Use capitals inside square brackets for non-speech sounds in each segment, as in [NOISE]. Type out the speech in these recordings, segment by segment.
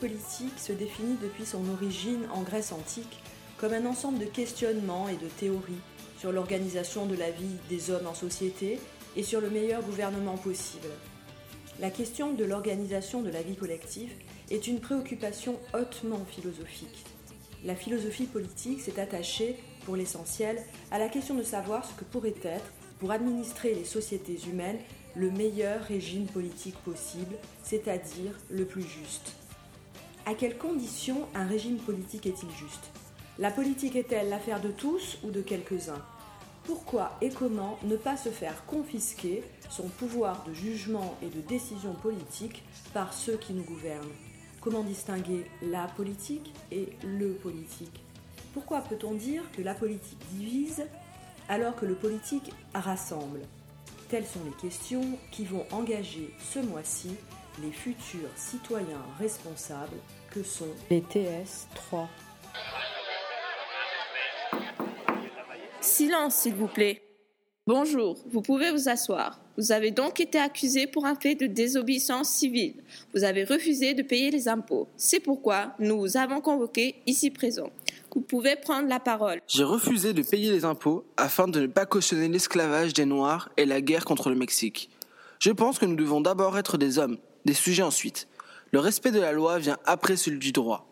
La politique se définit depuis son origine en Grèce antique comme un ensemble de questionnements et de théories sur l'organisation de la vie des hommes en société et sur le meilleur gouvernement possible. La question de l'organisation de la vie collective est une préoccupation hautement philosophique. La philosophie politique s'est attachée, pour l'essentiel, à la question de savoir ce que pourrait être, pour administrer les sociétés humaines, le meilleur régime politique possible, c'est-à-dire le plus juste. À quelles conditions un régime politique est-il juste? La politique est-elle l'affaire de tous ou de quelques-uns? Pourquoi et comment ne pas se faire confisquer son pouvoir de jugement et de décision politique par ceux qui nous gouvernent? Comment distinguer la politique et le politique? Pourquoi peut-on dire que la politique divise alors que le politique rassemble? Telles sont les questions qui vont engager ce mois-ci les futurs citoyens responsables que sont les TS3. Silence, s'il vous plaît. Bonjour, vous pouvez vous asseoir. Vous avez donc été accusé pour un fait de désobéissance civile. Vous avez refusé de payer les impôts. C'est pourquoi nous vous avons convoqué ici présent. Vous pouvez prendre la parole. J'ai refusé de payer les impôts afin de ne pas cautionner l'esclavage des Noirs et la guerre contre le Mexique. Je pense que nous devons d'abord être des hommes, des sujets ensuite. Le respect de la loi vient après celui du droit.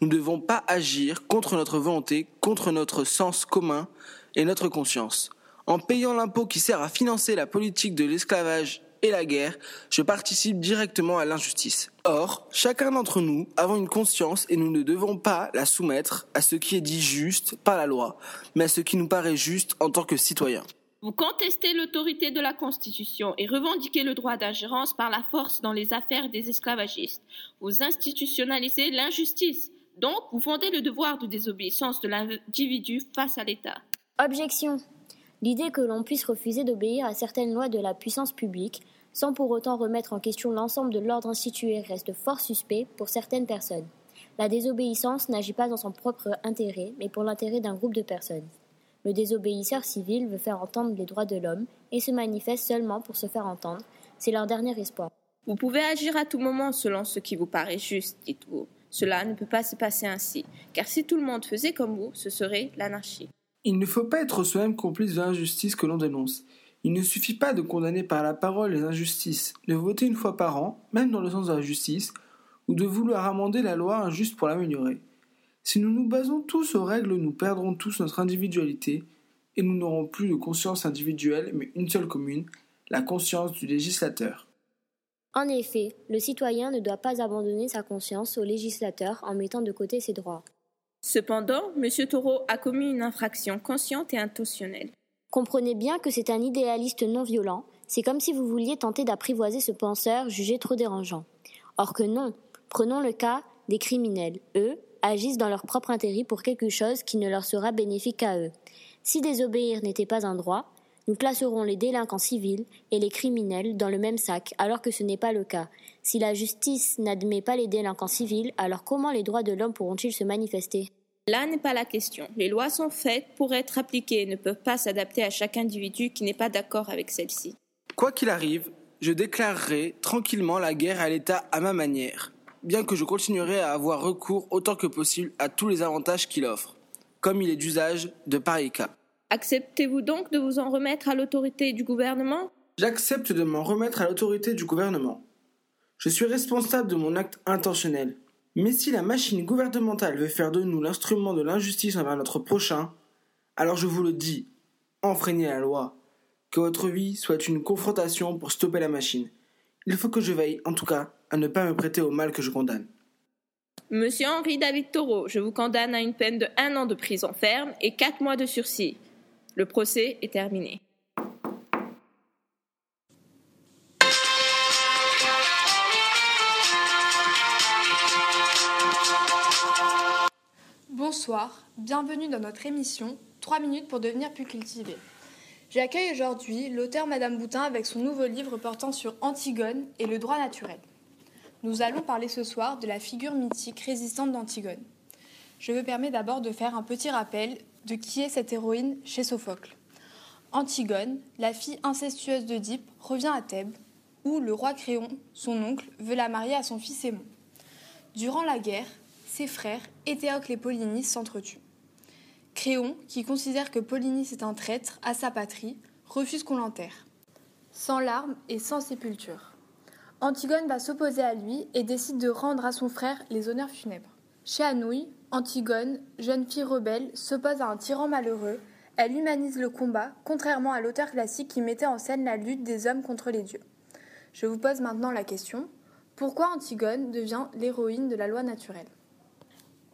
Nous ne devons pas agir contre notre volonté, contre notre sens commun et notre conscience. En payant l'impôt qui sert à financer la politique de l'esclavage et la guerre, je participe directement à l'injustice. Or, chacun d'entre nous avons une conscience et nous ne devons pas la soumettre à ce qui est dit juste par la loi, mais à ce qui nous paraît juste en tant que citoyens. Vous contestez l'autorité de la Constitution et revendiquez le droit d'ingérence par la force dans les affaires des esclavagistes. Vous institutionnalisez l'injustice. Donc, vous fondez le devoir de désobéissance de l'individu face à l'État. Objection. L'idée que l'on puisse refuser d'obéir à certaines lois de la puissance publique, sans pour autant remettre en question l'ensemble de l'ordre institué, reste fort suspect pour certaines personnes. La désobéissance n'agit pas dans son propre intérêt, mais pour l'intérêt d'un groupe de personnes. Le désobéisseur civil veut faire entendre les droits de l'homme et se manifeste seulement pour se faire entendre. C'est leur dernier espoir. Vous pouvez agir à tout moment selon ce qui vous paraît juste, dites-vous. Cela ne peut pas se passer ainsi, car si tout le monde faisait comme vous, ce serait l'anarchie. Il ne faut pas être soi-même complice de l'injustice que l'on dénonce. Il ne suffit pas de condamner par la parole les injustices, de voter une fois par an, même dans le sens de la justice, ou de vouloir amender la loi injuste pour l'améliorer. Si nous nous basons tous aux règles, nous perdrons tous notre individualité, et nous n'aurons plus de conscience individuelle, mais une seule commune, la conscience du législateur. En effet, le citoyen ne doit pas abandonner sa conscience au législateur en mettant de côté ses droits. Cependant, M. Taureau a commis une infraction consciente et intentionnelle. Comprenez bien que c'est un idéaliste non violent, c'est comme si vous vouliez tenter d'apprivoiser ce penseur jugé trop dérangeant. Or que non, prenons le cas des criminels. Eux agissent dans leur propre intérêt pour quelque chose qui ne leur sera bénéfique qu'à eux. Si désobéir n'était pas un droit, nous placerons les délinquants civils et les criminels dans le même sac, alors que ce n'est pas le cas. Si la justice n'admet pas les délinquants civils, alors comment les droits de l'homme pourront-ils se manifester? Là n'est pas la question. Les lois sont faites pour être appliquées et ne peuvent pas s'adapter à chaque individu qui n'est pas d'accord avec celles-ci. Quoi qu'il arrive, je déclarerai tranquillement la guerre à l'État à ma manière, bien que je continuerai à avoir recours autant que possible à tous les avantages qu'il offre, comme il est d'usage de pareils cas. Acceptez-vous donc de vous en remettre à l'autorité du gouvernement? J'accepte de m'en remettre à l'autorité du gouvernement. Je suis responsable de mon acte intentionnel. Mais si la machine gouvernementale veut faire de nous l'instrument de l'injustice envers notre prochain, alors je vous le dis, enfreignez la loi. Que votre vie soit une confrontation pour stopper la machine. Il faut que je veille, en tout cas, à ne pas me prêter au mal que je condamne. Monsieur Henri David Taureau, je vous condamne à une peine de un an de prison ferme et quatre mois de sursis. Le procès est terminé. Bonsoir, bienvenue dans notre émission 3 minutes pour devenir plus cultivé. J'accueille aujourd'hui l'auteur Madame Boutin avec son nouveau livre portant sur Antigone et le droit naturel. Nous allons parler ce soir de la figure mythique résistante d'Antigone. Je me permets d'abord de faire un petit rappel de qui est cette héroïne chez Sophocle. Antigone, la fille incestueuse d'Oedipe, revient à Thèbes, où le roi Créon, son oncle, veut la marier à son fils Aimon. Durant la guerre, ses frères, Éthéocle et Polynice, s'entretuent. Créon, qui considère que Polynice est un traître à sa patrie, refuse qu'on l'enterre. Sans larmes et sans sépulture. Antigone va s'opposer à lui et décide de rendre à son frère les honneurs funèbres. Chez Anouilh, Antigone, jeune fille rebelle, s'oppose à un tyran malheureux. Elle humanise le combat, contrairement à l'auteur classique qui mettait en scène la lutte des hommes contre les dieux. Je vous pose maintenant la question pourquoi Antigone devient l'héroïne de la loi naturelle?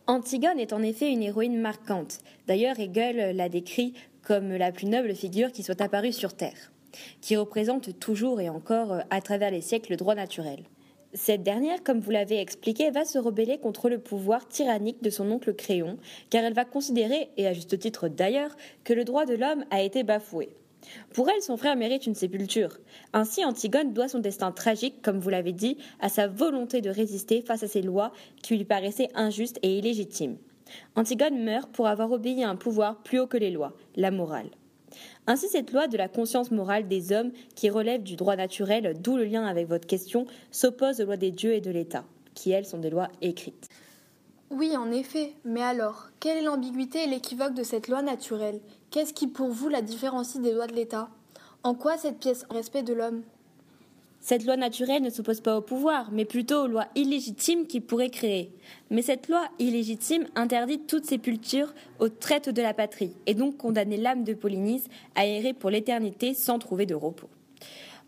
Antigone est en effet une héroïne marquante. D'ailleurs, Hegel l'a décrit comme la plus noble figure qui soit apparue sur Terre qui représente toujours et encore euh, à travers les siècles le droit naturel. Cette dernière, comme vous l'avez expliqué, va se rebeller contre le pouvoir tyrannique de son oncle Créon, car elle va considérer, et à juste titre d'ailleurs, que le droit de l'homme a été bafoué. Pour elle, son frère mérite une sépulture. Ainsi, Antigone doit son destin tragique, comme vous l'avez dit, à sa volonté de résister face à ces lois qui lui paraissaient injustes et illégitimes. Antigone meurt pour avoir obéi à un pouvoir plus haut que les lois, la morale. Ainsi, cette loi de la conscience morale des hommes, qui relève du droit naturel, d'où le lien avec votre question, s'oppose aux lois des dieux et de l'État, qui elles sont des lois écrites. Oui, en effet, mais alors, quelle est l'ambiguïté et l'équivoque de cette loi naturelle? Qu'est-ce qui pour vous la différencie des lois de l'État? En quoi cette pièce respect de l'homme? Cette loi naturelle ne s'oppose pas au pouvoir, mais plutôt aux lois illégitimes qu'il pourrait créer. Mais cette loi illégitime interdit toute sépulture aux traites de la patrie, et donc condamner l'âme de Polynice à errer pour l'éternité sans trouver de repos.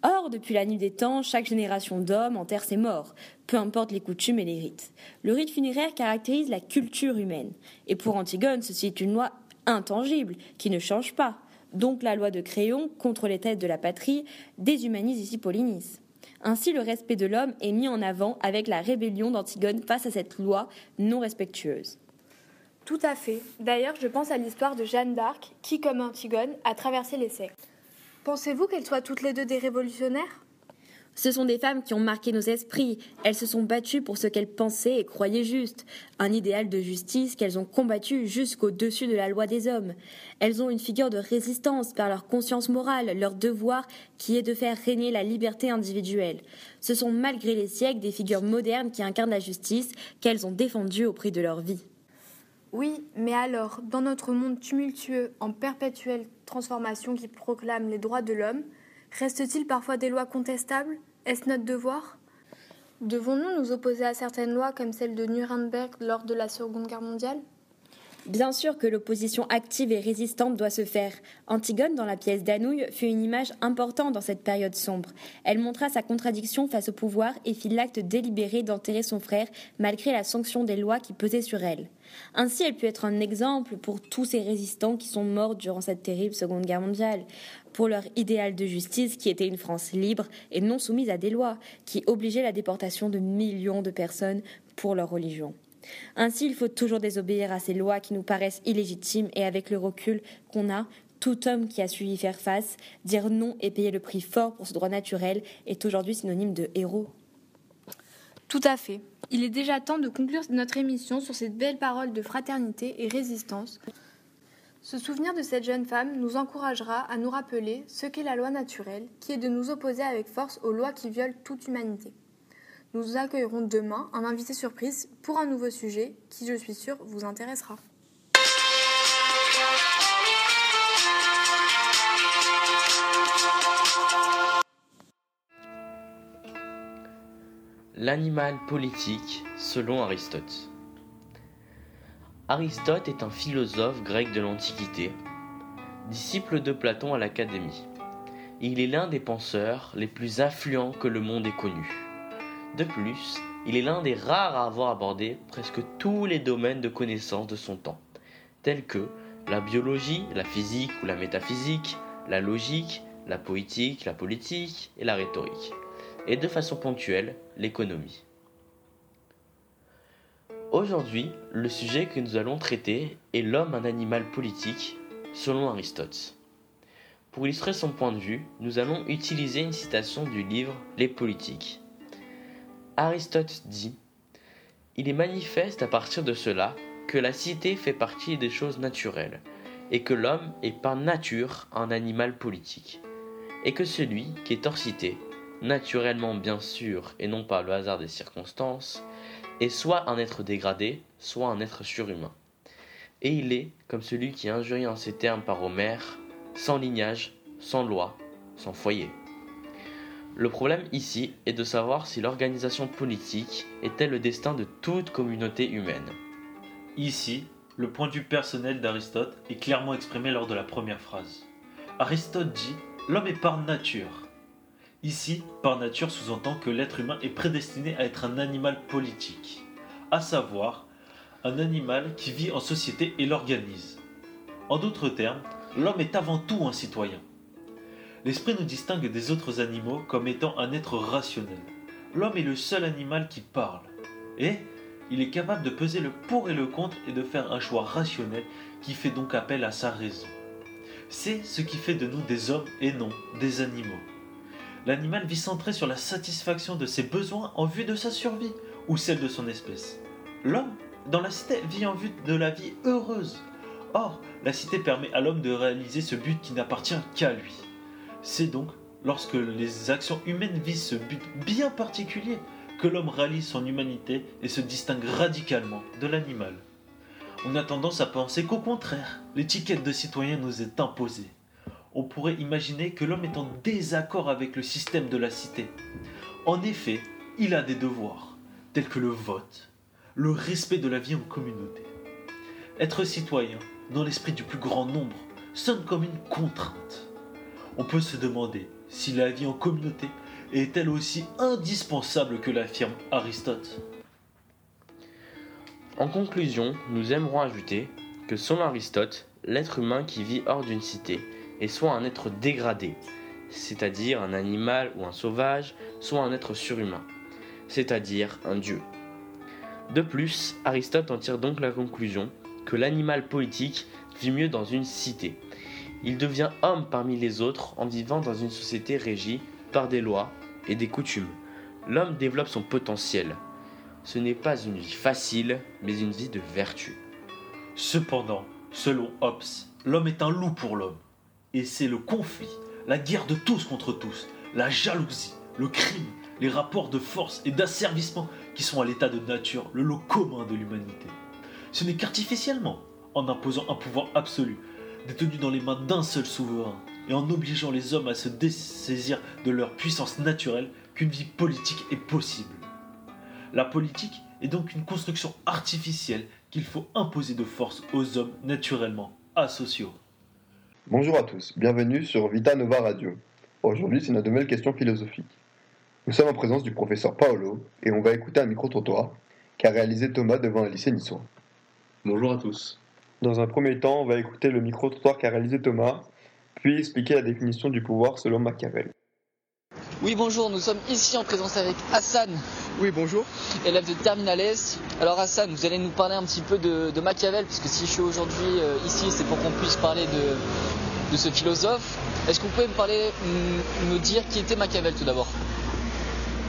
Or, depuis la nuit des temps, chaque génération d'hommes enterre ses morts, peu importe les coutumes et les rites. Le rite funéraire caractérise la culture humaine, et pour Antigone, ceci est une loi intangible, qui ne change pas. Donc la loi de Créon, contre les têtes de la patrie, déshumanise ici Polynice. Ainsi, le respect de l'homme est mis en avant avec la rébellion d'Antigone face à cette loi non respectueuse. Tout à fait. D'ailleurs, je pense à l'histoire de Jeanne d'Arc, qui, comme Antigone, a traversé les siècles. Pensez-vous qu'elles soient toutes les deux des révolutionnaires? Ce sont des femmes qui ont marqué nos esprits. Elles se sont battues pour ce qu'elles pensaient et croyaient juste. Un idéal de justice qu'elles ont combattu jusqu'au-dessus de la loi des hommes. Elles ont une figure de résistance par leur conscience morale, leur devoir qui est de faire régner la liberté individuelle. Ce sont malgré les siècles des figures modernes qui incarnent la justice qu'elles ont défendue au prix de leur vie. Oui, mais alors, dans notre monde tumultueux, en perpétuelle transformation qui proclame les droits de l'homme, Reste-t-il parfois des lois contestables? Est-ce notre devoir? Devons-nous nous opposer à certaines lois comme celle de Nuremberg lors de la Seconde Guerre mondiale? Bien sûr que l'opposition active et résistante doit se faire. Antigone, dans la pièce d'Anouilh, fut une image importante dans cette période sombre. Elle montra sa contradiction face au pouvoir et fit l'acte délibéré d'enterrer son frère malgré la sanction des lois qui pesaient sur elle. Ainsi, elle put être un exemple pour tous ces résistants qui sont morts durant cette terrible Seconde Guerre mondiale, pour leur idéal de justice qui était une France libre et non soumise à des lois, qui obligeaient la déportation de millions de personnes pour leur religion. Ainsi, il faut toujours désobéir à ces lois qui nous paraissent illégitimes et avec le recul qu'on a, tout homme qui a su y faire face, dire non et payer le prix fort pour ce droit naturel est aujourd'hui synonyme de héros. Tout à fait. Il est déjà temps de conclure notre émission sur cette belle parole de fraternité et résistance. Ce souvenir de cette jeune femme nous encouragera à nous rappeler ce qu'est la loi naturelle, qui est de nous opposer avec force aux lois qui violent toute humanité. Nous accueillerons demain un invité surprise pour un nouveau sujet qui, je suis sûre, vous intéressera. L'animal politique selon Aristote. Aristote est un philosophe grec de l'Antiquité, disciple de Platon à l'Académie. Il est l'un des penseurs les plus influents que le monde ait connus. De plus, il est l'un des rares à avoir abordé presque tous les domaines de connaissance de son temps, tels que la biologie, la physique ou la métaphysique, la logique, la poétique, la politique et la rhétorique, et de façon ponctuelle, l'économie. Aujourd'hui, le sujet que nous allons traiter est l'homme un animal politique, selon Aristote. Pour illustrer son point de vue, nous allons utiliser une citation du livre Les politiques Aristote dit Il est manifeste à partir de cela que la cité fait partie des choses naturelles, et que l'homme est par nature un animal politique, et que celui qui est hors cité naturellement bien sûr et non par le hasard des circonstances, est soit un être dégradé, soit un être surhumain. Et il est, comme celui qui injurie en ces termes par Homère, sans lignage, sans loi, sans foyer. Le problème ici est de savoir si l'organisation politique était le destin de toute communauté humaine. Ici, le point de vue personnel d'Aristote est clairement exprimé lors de la première phrase. Aristote dit L'homme est par nature. Ici, par nature sous-entend que l'être humain est prédestiné à être un animal politique, à savoir un animal qui vit en société et l'organise. En d'autres termes, l'homme est avant tout un citoyen. L'esprit nous distingue des autres animaux comme étant un être rationnel. L'homme est le seul animal qui parle. Et il est capable de peser le pour et le contre et de faire un choix rationnel qui fait donc appel à sa raison. C'est ce qui fait de nous des hommes et non des animaux. L'animal vit centré sur la satisfaction de ses besoins en vue de sa survie ou celle de son espèce. L'homme, dans la cité, vit en vue de la vie heureuse. Or, la cité permet à l'homme de réaliser ce but qui n'appartient qu'à lui. C'est donc lorsque les actions humaines visent ce but bien particulier que l'homme réalise son humanité et se distingue radicalement de l'animal. On a tendance à penser qu'au contraire, l'étiquette de citoyen nous est imposée. On pourrait imaginer que l'homme est en désaccord avec le système de la cité. En effet, il a des devoirs, tels que le vote, le respect de la vie en communauté. Être citoyen, dans l'esprit du plus grand nombre, sonne comme une contrainte. On peut se demander si la vie en communauté est-elle aussi indispensable que l'affirme Aristote En conclusion, nous aimerons ajouter que selon Aristote, l'être humain qui vit hors d'une cité est soit un être dégradé, c'est-à-dire un animal ou un sauvage, soit un être surhumain, c'est-à-dire un dieu. De plus, Aristote en tire donc la conclusion que l'animal politique vit mieux dans une cité. Il devient homme parmi les autres en vivant dans une société régie par des lois et des coutumes. L'homme développe son potentiel. Ce n'est pas une vie facile, mais une vie de vertu. Cependant, selon Hobbes, l'homme est un loup pour l'homme. Et c'est le conflit, la guerre de tous contre tous, la jalousie, le crime, les rapports de force et d'asservissement qui sont à l'état de nature le lot commun de l'humanité. Ce n'est qu'artificiellement, en imposant un pouvoir absolu, détenu dans les mains d'un seul souverain, et en obligeant les hommes à se dessaisir de leur puissance naturelle, qu'une vie politique est possible. La politique est donc une construction artificielle qu'il faut imposer de force aux hommes naturellement asociaux. Bonjour à tous, bienvenue sur Vita Nova Radio. Aujourd'hui, c'est notre nouvelle question philosophique. Nous sommes en présence du professeur Paolo et on va écouter un micro-trottoir qu'a réalisé Thomas devant un lycée niçois. Bonjour à tous. Dans un premier temps, on va écouter le micro-trottoir qu'a réalisé Thomas, puis expliquer la définition du pouvoir selon Machiavel. Oui, bonjour, nous sommes ici en présence avec Hassan. Oui, bonjour. Élève de Terminales. Alors Hassan, vous allez nous parler un petit peu de, Machiavel, puisque si je suis aujourd'hui euh, ici, c'est pour qu'on puisse parler de, de ce philosophe. Est-ce que vous pouvez me parler, me dire qui était Machiavel tout d'abord?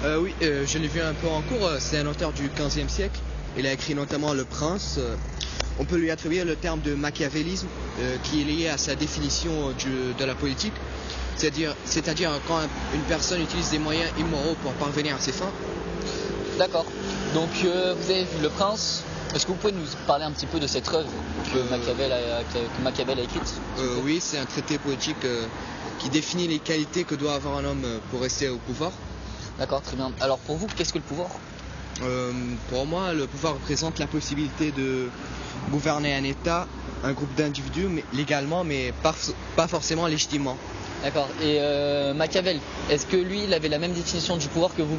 Euh, Oui, euh, je l'ai vu un peu en cours. C'est un auteur du 15e siècle. Il a écrit notamment Le Prince. On peut lui attribuer le terme de machiavélisme qui est lié à sa définition de la politique. C'est-à-dire, c'est-à-dire quand une personne utilise des moyens immoraux pour parvenir à ses fins. D'accord. Donc euh, vous avez vu Le Prince. Est-ce que vous pouvez nous parler un petit peu de cette œuvre que Machiavel a, écrite euh, Oui, c'est un traité poétique euh, qui définit les qualités que doit avoir un homme pour rester au pouvoir. D'accord, très bien. Alors pour vous, qu'est-ce que le pouvoir? Pour moi, le pouvoir représente la possibilité de gouverner un État, un groupe d'individus mais, légalement, mais pas forcément légitimement. D'accord. Et euh, Machiavel, est-ce que lui, il avait la même définition du pouvoir que vous?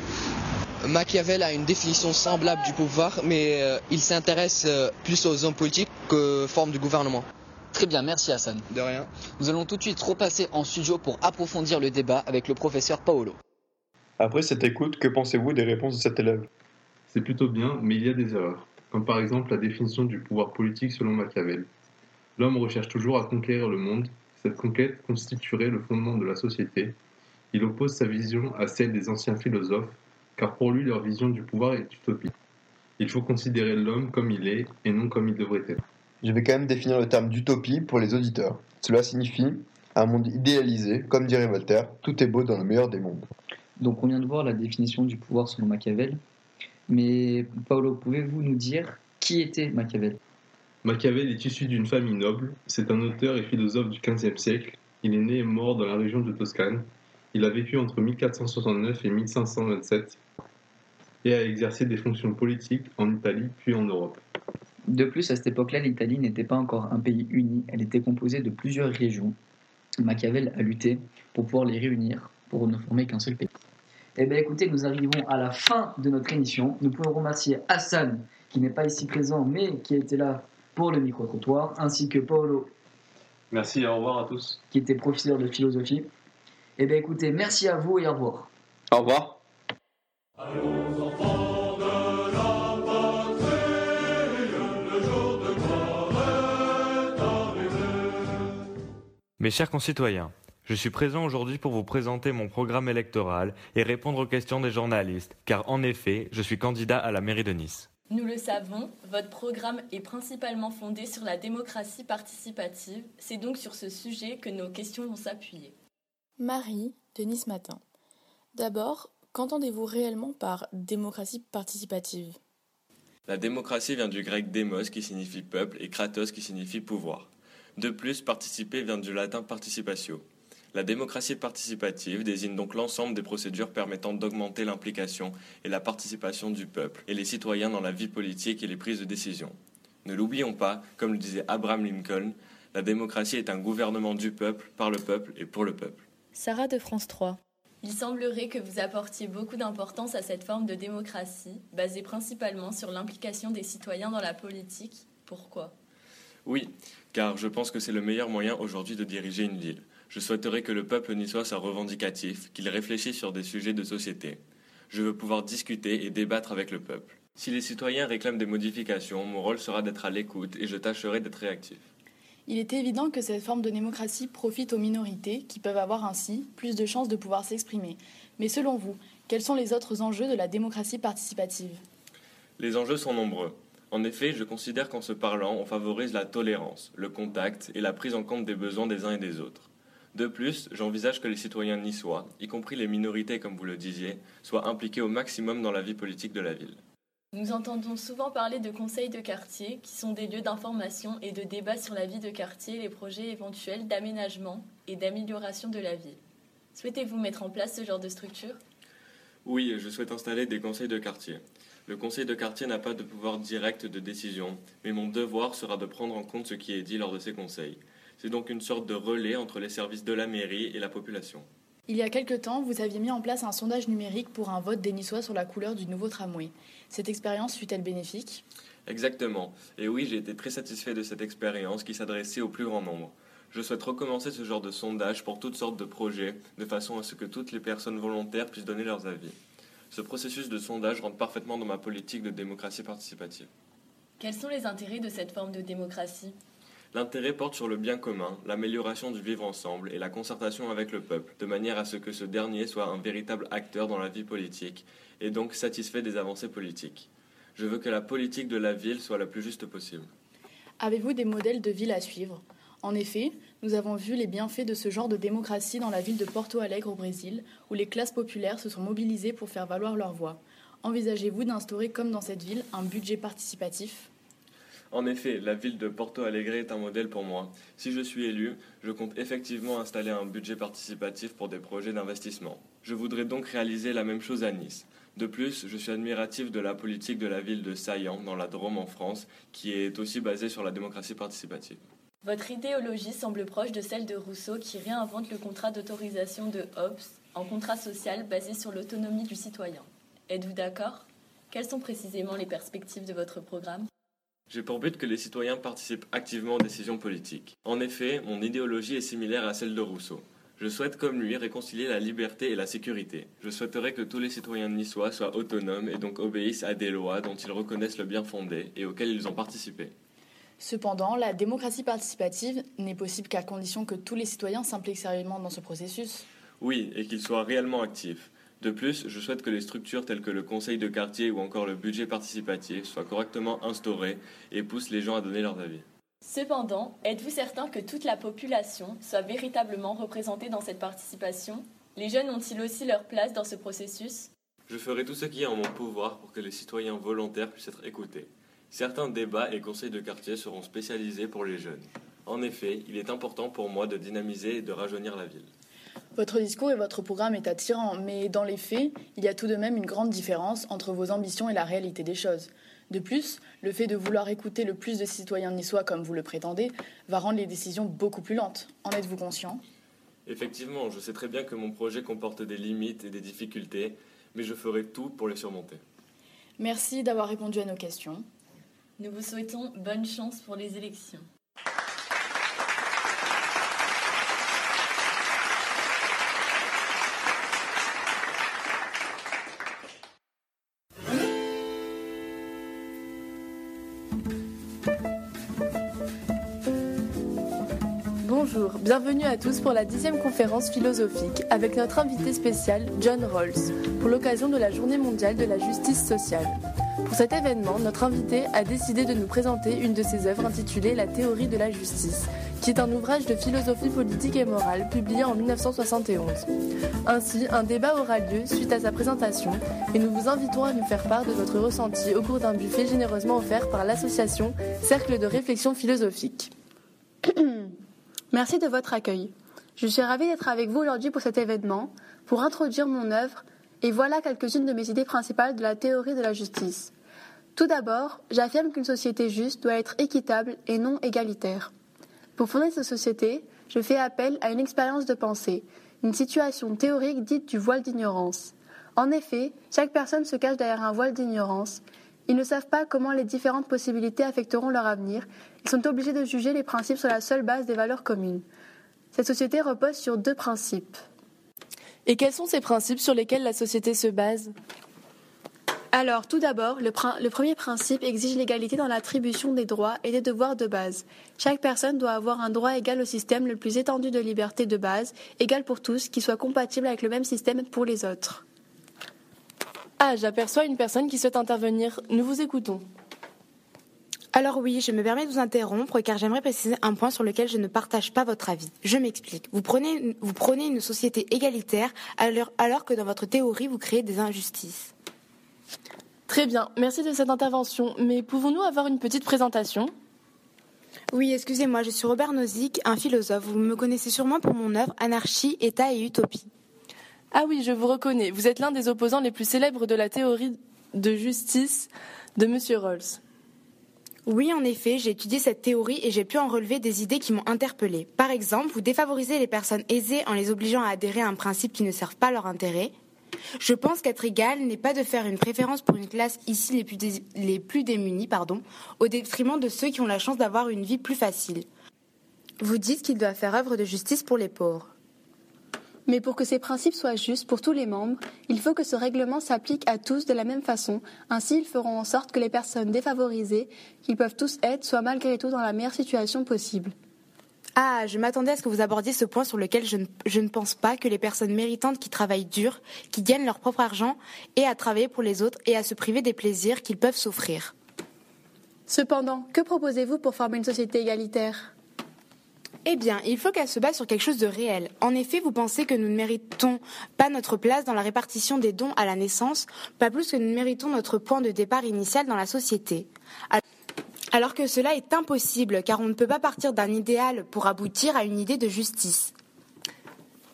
Machiavel a une définition semblable du pouvoir, mais euh, il s'intéresse euh, plus aux hommes politiques que forme du gouvernement. Très bien, merci Hassan. De rien. Nous allons tout de suite repasser en studio pour approfondir le débat avec le professeur Paolo. Après cette écoute, que pensez-vous des réponses de cet élève? C'est plutôt bien, mais il y a des erreurs, comme par exemple la définition du pouvoir politique selon Machiavel. L'homme recherche toujours à conquérir le monde, cette conquête constituerait le fondement de la société. Il oppose sa vision à celle des anciens philosophes, car pour lui leur vision du pouvoir est utopique. Il faut considérer l'homme comme il est et non comme il devrait être. Je vais quand même définir le terme d'utopie pour les auditeurs. Cela signifie un monde idéalisé, comme dirait Voltaire, tout est beau dans le meilleur des mondes. Donc on vient de voir la définition du pouvoir selon Machiavel. Mais Paolo, pouvez-vous nous dire qui était Machiavel? Machiavel est issu d'une famille noble. C'est un auteur et philosophe du XVe siècle. Il est né et mort dans la région de Toscane. Il a vécu entre 1469 et 1527 et a exercé des fonctions politiques en Italie puis en Europe. De plus, à cette époque-là, l'Italie n'était pas encore un pays uni, elle était composée de plusieurs régions. Machiavel a lutté pour pouvoir les réunir, pour ne former qu'un seul pays. Eh bien écoutez, nous arrivons à la fin de notre émission. Nous pouvons remercier Hassan, qui n'est pas ici présent, mais qui a été là pour le micro-trottoir, ainsi que Paolo. Merci et au revoir à tous. Qui était professeur de philosophie. Eh bien écoutez, merci à vous et au revoir. Au revoir. Mes chers concitoyens, je suis présent aujourd'hui pour vous présenter mon programme électoral et répondre aux questions des journalistes, car en effet, je suis candidat à la mairie de Nice. Nous le savons, votre programme est principalement fondé sur la démocratie participative. C'est donc sur ce sujet que nos questions vont s'appuyer. Marie, de Nice Matin. D'abord, qu'entendez-vous réellement par démocratie participative? La démocratie vient du grec démos qui signifie peuple et kratos qui signifie pouvoir. De plus, participer vient du latin participatio. La démocratie participative désigne donc l'ensemble des procédures permettant d'augmenter l'implication et la participation du peuple et les citoyens dans la vie politique et les prises de décision. Ne l'oublions pas, comme le disait Abraham Lincoln, la démocratie est un gouvernement du peuple, par le peuple et pour le peuple. Sarah de France 3. Il semblerait que vous apportiez beaucoup d'importance à cette forme de démocratie, basée principalement sur l'implication des citoyens dans la politique. Pourquoi? Oui, car je pense que c'est le meilleur moyen aujourd'hui de diriger une ville. Je souhaiterais que le peuple niçois soit revendicatif, qu'il réfléchisse sur des sujets de société. Je veux pouvoir discuter et débattre avec le peuple. Si les citoyens réclament des modifications, mon rôle sera d'être à l'écoute et je tâcherai d'être réactif. Il est évident que cette forme de démocratie profite aux minorités qui peuvent avoir ainsi plus de chances de pouvoir s'exprimer. Mais selon vous, quels sont les autres enjeux de la démocratie participative? Les enjeux sont nombreux. En effet, je considère qu'en se parlant, on favorise la tolérance, le contact et la prise en compte des besoins des uns et des autres. De plus, j'envisage que les citoyens niçois, y compris les minorités comme vous le disiez, soient impliqués au maximum dans la vie politique de la ville. Nous entendons souvent parler de conseils de quartier, qui sont des lieux d'information et de débat sur la vie de quartier et les projets éventuels d'aménagement et d'amélioration de la ville. Souhaitez-vous mettre en place ce genre de structure? Oui, je souhaite installer des conseils de quartier. Le conseil de quartier n'a pas de pouvoir direct de décision, mais mon devoir sera de prendre en compte ce qui est dit lors de ces conseils. C'est donc une sorte de relais entre les services de la mairie et la population. Il y a quelque temps, vous aviez mis en place un sondage numérique pour un vote des Niçois sur la couleur du nouveau tramway. Cette expérience fut-elle bénéfique? Exactement. Et oui, j'ai été très satisfait de cette expérience qui s'adressait au plus grand nombre. Je souhaite recommencer ce genre de sondage pour toutes sortes de projets, de façon à ce que toutes les personnes volontaires puissent donner leurs avis. Ce processus de sondage rentre parfaitement dans ma politique de démocratie participative. Quels sont les intérêts de cette forme de démocratie? L'intérêt porte sur le bien commun, l'amélioration du vivre ensemble et la concertation avec le peuple, de manière à ce que ce dernier soit un véritable acteur dans la vie politique et donc satisfait des avancées politiques. Je veux que la politique de la ville soit la plus juste possible. Avez-vous des modèles de ville à suivre? En effet, nous avons vu les bienfaits de ce genre de démocratie dans la ville de Porto Alegre au Brésil, où les classes populaires se sont mobilisées pour faire valoir leur voix. Envisagez-vous d'instaurer, comme dans cette ville, un budget participatif? En effet, la ville de Porto Alegre est un modèle pour moi. Si je suis élu, je compte effectivement installer un budget participatif pour des projets d'investissement. Je voudrais donc réaliser la même chose à Nice. De plus, je suis admiratif de la politique de la ville de Saillant, dans la Drôme en France, qui est aussi basée sur la démocratie participative. Votre idéologie semble proche de celle de Rousseau qui réinvente le contrat d'autorisation de Hobbes en contrat social basé sur l'autonomie du citoyen. Êtes-vous d'accord? Quelles sont précisément les perspectives de votre programme? J'ai pour but que les citoyens participent activement aux décisions politiques. En effet, mon idéologie est similaire à celle de Rousseau. Je souhaite, comme lui, réconcilier la liberté et la sécurité. Je souhaiterais que tous les citoyens niçois soient autonomes et donc obéissent à des lois dont ils reconnaissent le bien fondé et auxquelles ils ont participé. Cependant, la démocratie participative n'est possible qu'à condition que tous les citoyens s'impliquent sérieusement dans ce processus. Oui, et qu'ils soient réellement actifs. De plus, je souhaite que les structures telles que le conseil de quartier ou encore le budget participatif soient correctement instaurées et poussent les gens à donner leur avis. Cependant, êtes-vous certain que toute la population soit véritablement représentée dans cette participation? Les jeunes ont-ils aussi leur place dans ce processus? Je ferai tout ce qui est en mon pouvoir pour que les citoyens volontaires puissent être écoutés. Certains débats et conseils de quartier seront spécialisés pour les jeunes. En effet, il est important pour moi de dynamiser et de rajeunir la ville. Votre discours et votre programme est attirant, mais dans les faits, il y a tout de même une grande différence entre vos ambitions et la réalité des choses. De plus, le fait de vouloir écouter le plus de citoyens niçois comme vous le prétendez va rendre les décisions beaucoup plus lentes. En êtes-vous conscient? Effectivement, je sais très bien que mon projet comporte des limites et des difficultés, mais je ferai tout pour les surmonter. Merci d'avoir répondu à nos questions. Nous vous souhaitons bonne chance pour les élections. Bienvenue à tous pour la dixième conférence philosophique avec notre invité spécial John Rawls pour l'occasion de la Journée mondiale de la justice sociale. Pour cet événement, notre invité a décidé de nous présenter une de ses œuvres intitulée La théorie de la justice, qui est un ouvrage de philosophie politique et morale publié en 1971. Ainsi, un débat aura lieu suite à sa présentation et nous vous invitons à nous faire part de votre ressenti au cours d'un buffet généreusement offert par l'association Cercle de réflexion philosophique. [CLEARS THROAT] Merci de votre accueil. Je suis ravie d'être avec vous aujourd'hui pour cet événement, pour introduire mon œuvre, et voilà quelques-unes de mes idées principales de la théorie de la justice. Tout d'abord, j'affirme qu'une société juste doit être équitable et non égalitaire. Pour fonder cette société, je fais appel à une expérience de pensée, une situation théorique dite du voile d'ignorance. En effet, chaque personne se cache derrière un voile d'ignorance. Ils ne savent pas comment les différentes possibilités affecteront leur avenir. Ils sont obligés de juger les principes sur la seule base des valeurs communes. Cette société repose sur deux principes. Et quels sont ces principes sur lesquels la société se base? Alors, tout d'abord, le, le, premier principe exige l'égalité dans l'attribution des droits et des devoirs de base. Chaque personne doit avoir un droit égal au système le plus étendu de liberté de base, égal pour tous, qui soit compatible avec le même système pour les autres. Ah, j'aperçois une personne qui souhaite intervenir. Nous vous écoutons. Alors oui, je me permets de vous interrompre car j'aimerais préciser un point sur lequel je ne partage pas votre avis. Je m'explique. Vous prenez, vous prenez une société égalitaire alors, alors que dans votre théorie, vous créez des injustices. Très bien, merci de cette intervention. Mais pouvons-nous avoir une petite présentation? Oui, excusez-moi, je suis Robert Nozick, un philosophe. Vous me connaissez sûrement pour mon œuvre Anarchie, État et Utopie. Ah oui, je vous reconnais. Vous êtes l'un des opposants les plus célèbres de la théorie de justice de M. Rawls. Oui, en effet, j'ai étudié cette théorie et j'ai pu en relever des idées qui m'ont interpellée. Par exemple, vous défavorisez les personnes aisées en les obligeant à adhérer à un principe qui ne servent pas leur intérêt. Je pense qu'être égal n'est pas de faire une préférence pour une classe ici les plus, dé démunis, pardon, au détriment de ceux qui ont la chance d'avoir une vie plus facile. Vous dites qu'il doit faire œuvre de justice pour les pauvres. Mais pour que ces principes soient justes pour tous les membres, il faut que ce règlement s'applique à tous de la même façon. Ainsi, ils feront en sorte que les personnes défavorisées, qu'ils peuvent tous être, soient malgré tout dans la meilleure situation possible. Ah, je m'attendais à ce que vous abordiez ce point sur lequel je ne, je ne, pense pas que les personnes méritantes qui travaillent dur, qui gagnent leur propre argent, aient à travailler pour les autres et à se priver des plaisirs qu'ils peuvent s'offrir. Cependant, que proposez-vous pour former une société égalitaire? Eh bien, il faut qu'elle se base sur quelque chose de réel. En effet, vous pensez que nous ne méritons pas notre place dans la répartition des dons à la naissance, pas plus que nous ne méritons notre point de départ initial dans la société. Alors que cela est impossible, car on ne peut pas partir d'un idéal pour aboutir à une idée de justice.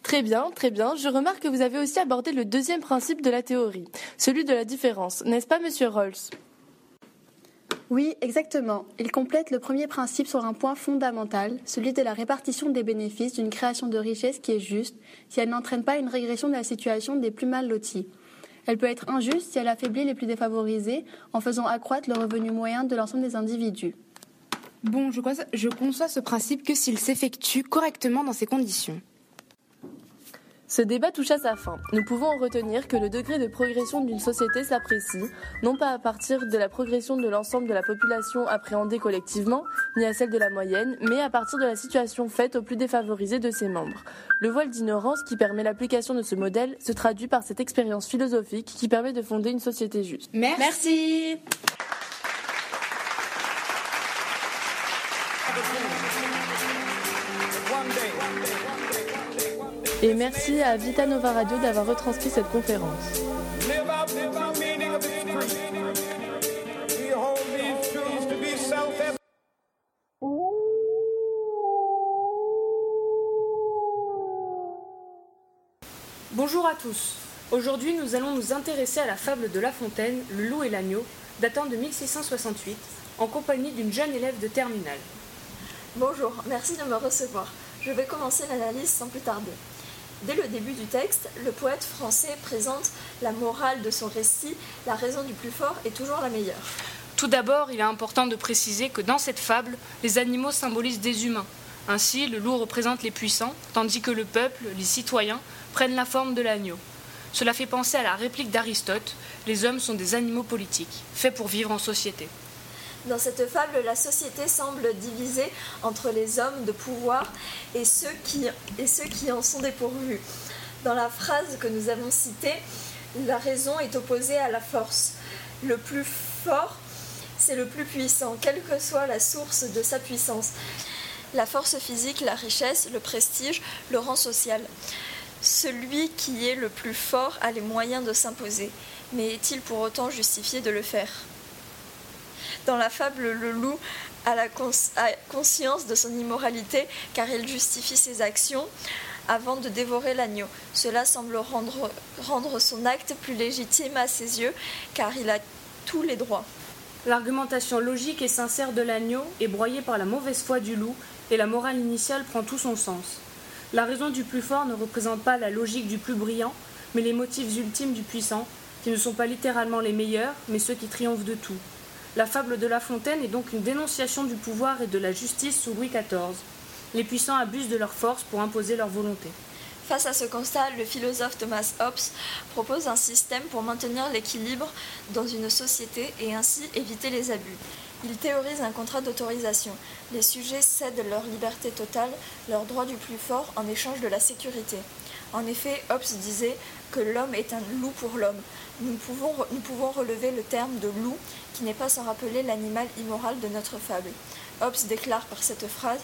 Très bien, très bien. Je remarque que vous avez aussi abordé le deuxième principe de la théorie, celui de la différence, n'est-ce pas, monsieur Rawls oui, exactement. Il complète le premier principe sur un point fondamental, celui de la répartition des bénéfices d'une création de richesse qui est juste, si elle n'entraîne pas une régression de la situation des plus mal lotis. Elle peut être injuste si elle affaiblit les plus défavorisés en faisant accroître le revenu moyen de l'ensemble des individus. Bon, je, crois, je conçois ce principe que s'il s'effectue correctement dans ces conditions. Ce débat touche à sa fin. Nous pouvons en retenir que le degré de progression d'une société s'apprécie, non pas à partir de la progression de l'ensemble de la population appréhendée collectivement, ni à celle de la moyenne, mais à partir de la situation faite aux plus défavorisés de ses membres. Le voile d'ignorance qui permet l'application de ce modèle se traduit par cette expérience philosophique qui permet de fonder une société juste. Merci. Merci. Et merci à Vita Nova Radio d'avoir retranscrit cette conférence. Bonjour à tous. Aujourd'hui, nous allons nous intéresser à la fable de La Fontaine, Le loup et l'agneau, datant de 1668, en compagnie d'une jeune élève de terminale. Bonjour, merci de me recevoir. Je vais commencer l'analyse sans plus tarder. Dès le début du texte, le poète français présente la morale de son récit, la raison du plus fort est toujours la meilleure. Tout d'abord, il est important de préciser que dans cette fable, les animaux symbolisent des humains. Ainsi, le loup représente les puissants, tandis que le peuple, les citoyens, prennent la forme de l'agneau. Cela fait penser à la réplique d'Aristote Les hommes sont des animaux politiques, faits pour vivre en société. Dans cette fable, la société semble divisée entre les hommes de pouvoir et ceux qui, en sont dépourvus. Dans la phrase que nous avons citée, la raison est opposée à la force. Le plus fort, c'est le plus puissant, quelle que soit la source de sa puissance. La force physique, la richesse, le prestige, le rang social. Celui qui est le plus fort a les moyens de s'imposer, mais est-il pour autant justifié de le faire? Dans la fable, le loup a la conscience de son immoralité car il justifie ses actions avant de dévorer l'agneau. Cela semble rendre, rendre son acte plus légitime à ses yeux car il a tous les droits. L'argumentation logique et sincère de l'agneau est broyée par la mauvaise foi du loup et la morale initiale prend tout son sens. La raison du plus fort ne représente pas la logique du plus brillant, mais les motifs ultimes du puissant, qui ne sont pas littéralement les meilleurs, mais ceux qui triomphent de tout. La fable de La Fontaine est donc une dénonciation du pouvoir et de la justice sous Louis XIV. Les puissants abusent de leur force pour imposer leur volonté. Face à ce constat, le philosophe Thomas Hobbes propose un système pour maintenir l'équilibre dans une société et ainsi éviter les abus. Il théorise un contrat d'autorisation. Les sujets cèdent leur liberté totale, leur droit du plus fort en échange de la sécurité. En effet, Hobbes disait que l'homme est un loup pour l'homme. Nous pouvons, relever le terme de loup qui n'est pas sans rappeler l'animal immoral de notre fable. Hobbes déclare par cette phrase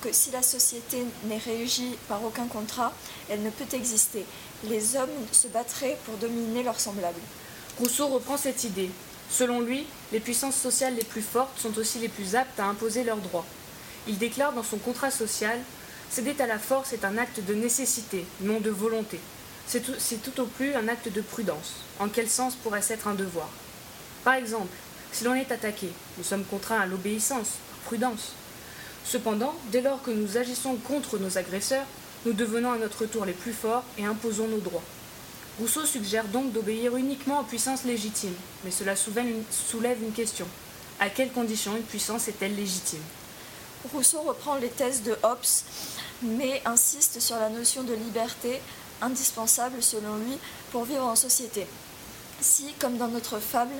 que si la société n'est régie par aucun contrat, elle ne peut exister. Les hommes se battraient pour dominer leurs semblables. Rousseau reprend cette idée. Selon lui, les puissances sociales les plus fortes sont aussi les plus aptes à imposer leurs droits. Il déclare dans son contrat social Céder à la force est un acte de nécessité, non de volonté. C'est tout, au plus un acte de prudence. En quel sens pourrait-ce être un devoir? Par exemple, si l'on est attaqué, nous sommes contraints à l'obéissance, prudence. Cependant, dès lors que nous agissons contre nos agresseurs, nous devenons à notre tour les plus forts et imposons nos droits. Rousseau suggère donc d'obéir uniquement aux puissances légitimes, mais cela soulève une question. À quelles conditions une puissance est-elle légitime? Rousseau reprend les thèses de Hobbes, mais insiste sur la notion de liberté, indispensable selon lui pour vivre en société. Si, comme dans notre fable,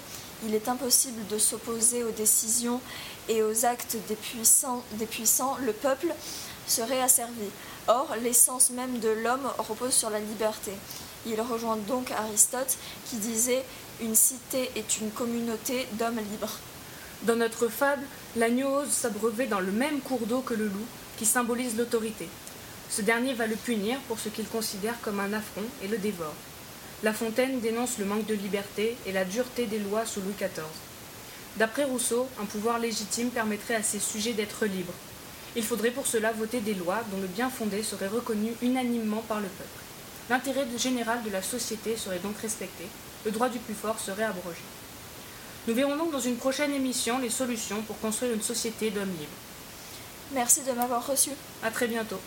il est impossible de s'opposer aux décisions et aux actes des puissants, le peuple serait asservi. Or, l'essence même de l'homme repose sur la liberté. Il rejoint donc Aristote qui disait Une cité est une communauté d'hommes libres. Dans notre fable, l'agneau ose s'abreuver dans le même cours d'eau que le loup, qui symbolise l'autorité. Ce dernier va le punir pour ce qu'il considère comme un affront et le dévore. La Fontaine dénonce le manque de liberté et la dureté des lois sous Louis XIV. D'après Rousseau, un pouvoir légitime permettrait à ses sujets d'être libres. Il faudrait pour cela voter des lois dont le bien fondé serait reconnu unanimement par le peuple. L'intérêt général de la société serait donc respecté, le droit du plus fort serait abrogé. Nous verrons donc dans une prochaine émission les solutions pour construire une société d'hommes libres. Merci de m'avoir reçu. À très bientôt.